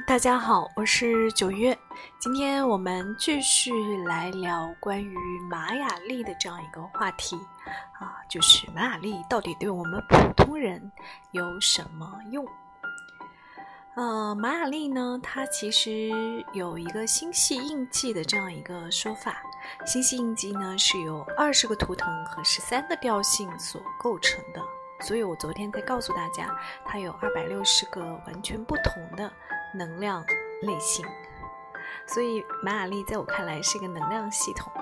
大家好，我是九月。今天我们继续来聊关于玛雅历的这样一个话题啊，就是玛雅历到底对我们普通人有什么用？呃，玛雅历呢，它其实有一个星系印记的这样一个说法。星系印记呢，是由二十个图腾和十三个调性所构成的。所以我昨天在告诉大家，它有二百六十个完全不同的能量类型。所以玛雅历在我看来是一个能量系统。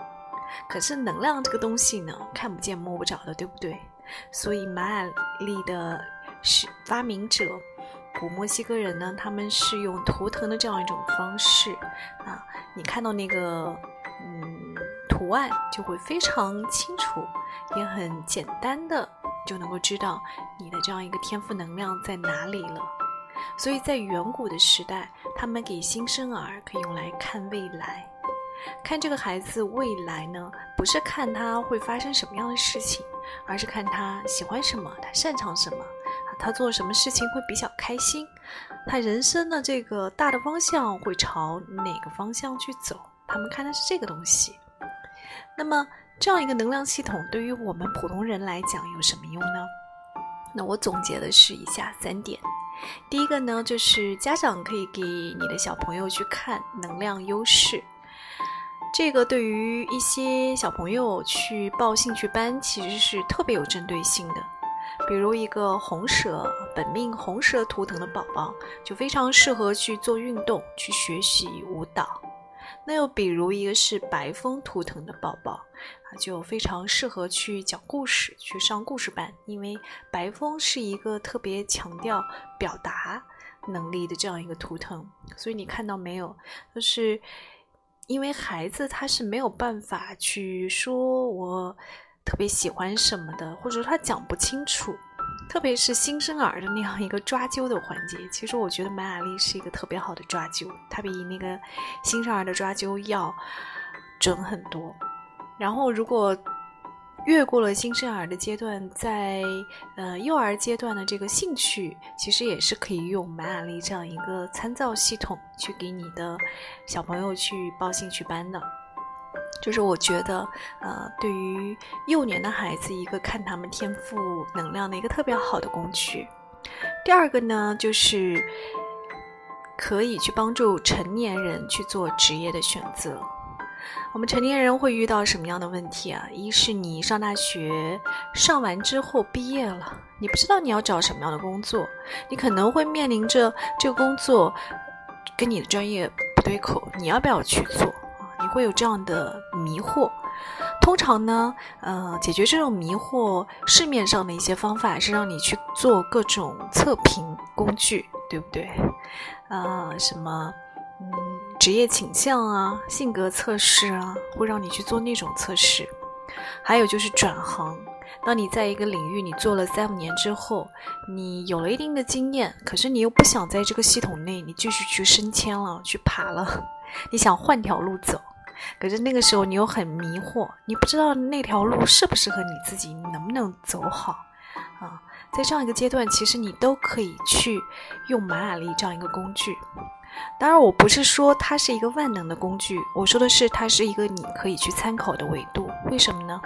可是能量这个东西呢，看不见摸不着的，对不对？所以玛雅历的是发明者。古墨西哥人呢，他们是用图腾的这样一种方式啊，你看到那个嗯图案就会非常清楚，也很简单的就能够知道你的这样一个天赋能量在哪里了。所以在远古的时代，他们给新生儿可以用来看未来，看这个孩子未来呢，不是看他会发生什么样的事情，而是看他喜欢什么，他擅长什么。他做什么事情会比较开心？他人生的这个大的方向会朝哪个方向去走？他们看的是这个东西。那么这样一个能量系统对于我们普通人来讲有什么用呢？那我总结的是以下三点。第一个呢，就是家长可以给你的小朋友去看能量优势。这个对于一些小朋友去报兴趣班，其实是特别有针对性的。比如一个红蛇本命红蛇图腾的宝宝，就非常适合去做运动、去学习舞蹈。那又比如一个是白风图腾的宝宝，啊，就非常适合去讲故事、去上故事班，因为白风是一个特别强调表达能力的这样一个图腾。所以你看到没有？就是因为孩子他是没有办法去说我。特别喜欢什么的，或者说他讲不清楚，特别是新生儿的那样一个抓阄的环节。其实我觉得马雅丽是一个特别好的抓阄，它比那个新生儿的抓阄要准很多。然后如果越过了新生儿的阶段，在呃幼儿阶段的这个兴趣，其实也是可以用马雅丽这样一个参照系统去给你的小朋友去报兴趣班的。就是我觉得，呃，对于幼年的孩子，一个看他们天赋能量的一个特别好的工具。第二个呢，就是可以去帮助成年人去做职业的选择。我们成年人会遇到什么样的问题啊？一是你上大学上完之后毕业了，你不知道你要找什么样的工作，你可能会面临着这个工作跟你的专业不对口，你要不要去做？你会有这样的迷惑，通常呢，呃，解决这种迷惑，市面上的一些方法是让你去做各种测评工具，对不对？啊，什么，嗯，职业倾向啊，性格测试啊，会让你去做那种测试。还有就是转行，当你在一个领域你做了三五年之后，你有了一定的经验，可是你又不想在这个系统内你继续去升迁了，去爬了，你想换条路走。可是那个时候你又很迷惑，你不知道那条路适不适合你自己，你能不能走好啊？在这样一个阶段，其实你都可以去用马雅丽这样一个工具。当然，我不是说它是一个万能的工具，我说的是它是一个你可以去参考的维度。为什么呢？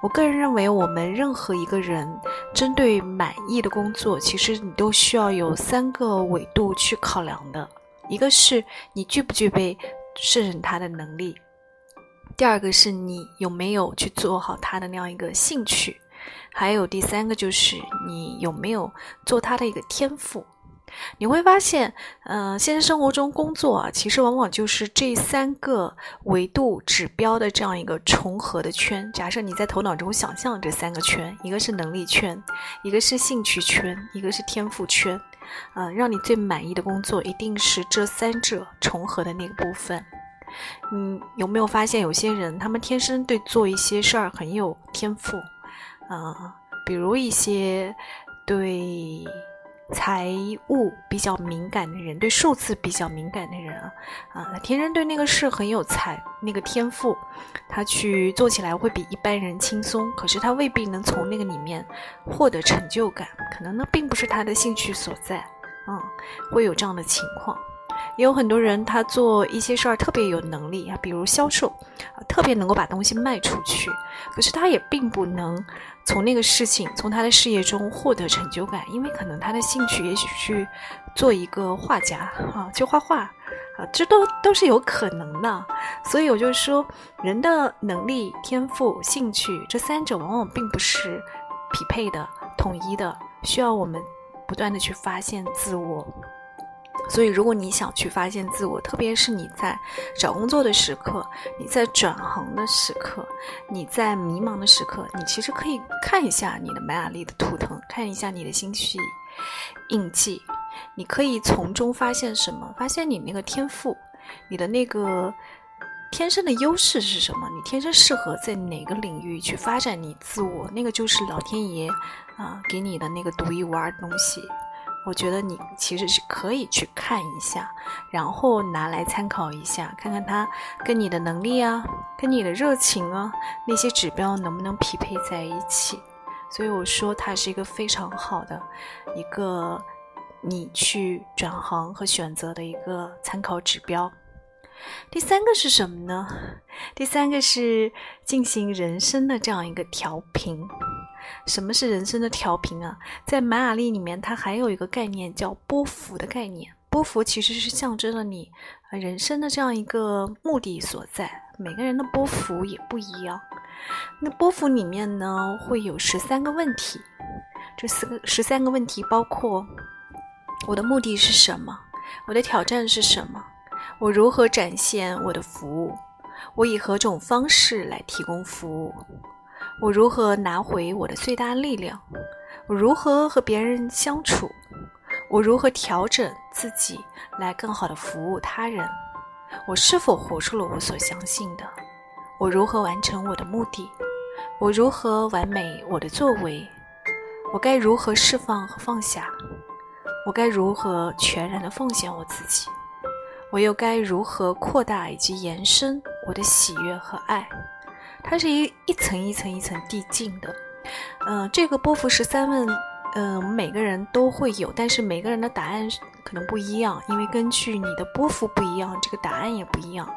我个人认为，我们任何一个人针对满意的工作，其实你都需要有三个维度去考量的。一个是你具不具备。胜任他的能力，第二个是你有没有去做好他的那样一个兴趣，还有第三个就是你有没有做他的一个天赋。你会发现，嗯，现实生活中工作啊，其实往往就是这三个维度指标的这样一个重合的圈。假设你在头脑中想象这三个圈，一个是能力圈，一个是兴趣圈，一个是天赋圈。嗯，让你最满意的工作一定是这三者重合的那个部分。你有没有发现，有些人他们天生对做一些事儿很有天赋？啊，比如一些对。财务比较敏感的人，对数字比较敏感的人啊，啊，天生对那个事很有才，那个天赋，他去做起来会比一般人轻松。可是他未必能从那个里面获得成就感，可能呢并不是他的兴趣所在，啊，会有这样的情况。也有很多人他做一些事儿特别有能力啊，比如销售，啊，特别能够把东西卖出去，可是他也并不能从那个事情，从他的事业中获得成就感，因为可能他的兴趣也许去做一个画家啊，去画画啊，这都都是有可能的。所以我就说，人的能力、天赋、兴趣这三者往往并不是匹配的、统一的，需要我们不断的去发现自我。所以，如果你想去发现自我，特别是你在找工作的时刻，你在转行的时刻，你在迷茫的时刻，你其实可以看一下你的玛雅历的图腾，看一下你的星系印记，你可以从中发现什么？发现你那个天赋，你的那个天生的优势是什么？你天生适合在哪个领域去发展你自我？那个就是老天爷啊给你的那个独一无二的东西。我觉得你其实是可以去看一下，然后拿来参考一下，看看它跟你的能力啊，跟你的热情啊那些指标能不能匹配在一起。所以我说它是一个非常好的一个你去转行和选择的一个参考指标。第三个是什么呢？第三个是进行人生的这样一个调频。什么是人生的调频啊？在玛雅历里面，它还有一个概念叫波幅的概念。波幅其实是象征了你人生的这样一个目的所在。每个人的波幅也不一样。那波幅里面呢，会有十三个问题。这四个十三个问题包括：我的目的是什么？我的挑战是什么？我如何展现我的服务？我以何种方式来提供服务？我如何拿回我的最大力量？我如何和别人相处？我如何调整自己来更好的服务他人？我是否活出了我所相信的？我如何完成我的目的？我如何完美我的作为？我该如何释放和放下？我该如何全然的奉献我自己？我又该如何扩大以及延伸我的喜悦和爱？它是一一层一层一层递进的，嗯，这个波伏十三问，嗯，每个人都会有，但是每个人的答案可能不一样，因为根据你的波幅不一样，这个答案也不一样。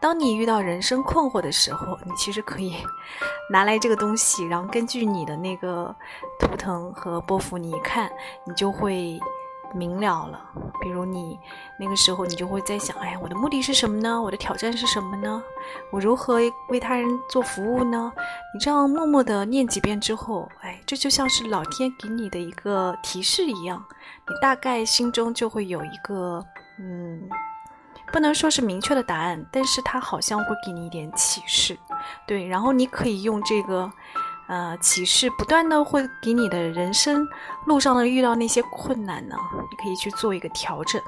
当你遇到人生困惑的时候，你其实可以 拿来这个东西，然后根据你的那个图腾和波幅，你一看，你就会。明了了，比如你那个时候，你就会在想：哎，我的目的是什么呢？我的挑战是什么呢？我如何为他人做服务呢？你这样默默的念几遍之后，哎，这就像是老天给你的一个提示一样，你大概心中就会有一个，嗯，不能说是明确的答案，但是他好像会给你一点启示，对，然后你可以用这个。呃，启示不断的会给你的人生路上的遇到那些困难呢，你可以去做一个调整。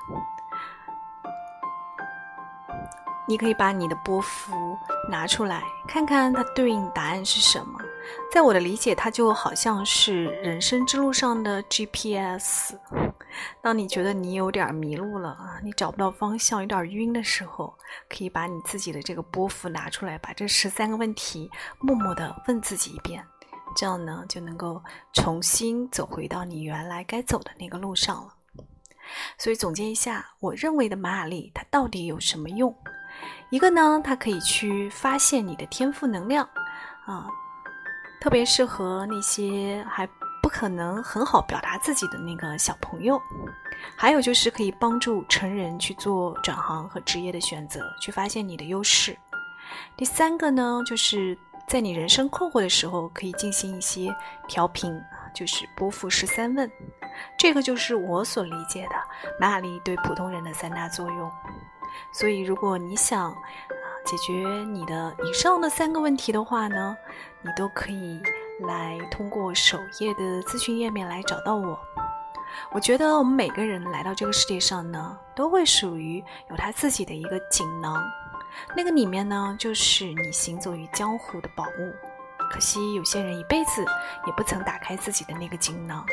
你可以把你的波幅拿出来看看，它对应答案是什么。在我的理解，它就好像是人生之路上的 GPS。当你觉得你有点迷路了啊，你找不到方向，有点晕的时候，可以把你自己的这个波幅拿出来，把这十三个问题默默的问自己一遍。这样呢，就能够重新走回到你原来该走的那个路上了。所以总结一下，我认为的玛雅历它到底有什么用？一个呢，它可以去发现你的天赋能量，啊，特别适合那些还不可能很好表达自己的那个小朋友。还有就是可以帮助成人去做转行和职业的选择，去发现你的优势。第三个呢，就是。在你人生困惑的时候，可以进行一些调频，就是波伏十三问，这个就是我所理解的玛雅历对普通人的三大作用。所以，如果你想啊解决你的以上的三个问题的话呢，你都可以来通过首页的咨询页面来找到我。我觉得我们每个人来到这个世界上呢，都会属于有他自己的一个锦囊。那个里面呢，就是你行走于江湖的宝物。可惜有些人一辈子也不曾打开自己的那个锦囊。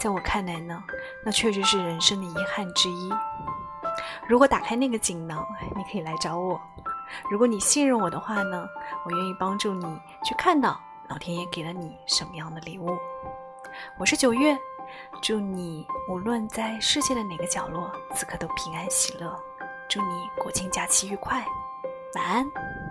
在我看来呢，那确实是人生的遗憾之一。如果打开那个锦囊，你可以来找我。如果你信任我的话呢，我愿意帮助你去看到老天爷给了你什么样的礼物。我是九月，祝你无论在世界的哪个角落，此刻都平安喜乐。祝你国庆假期愉快，晚安。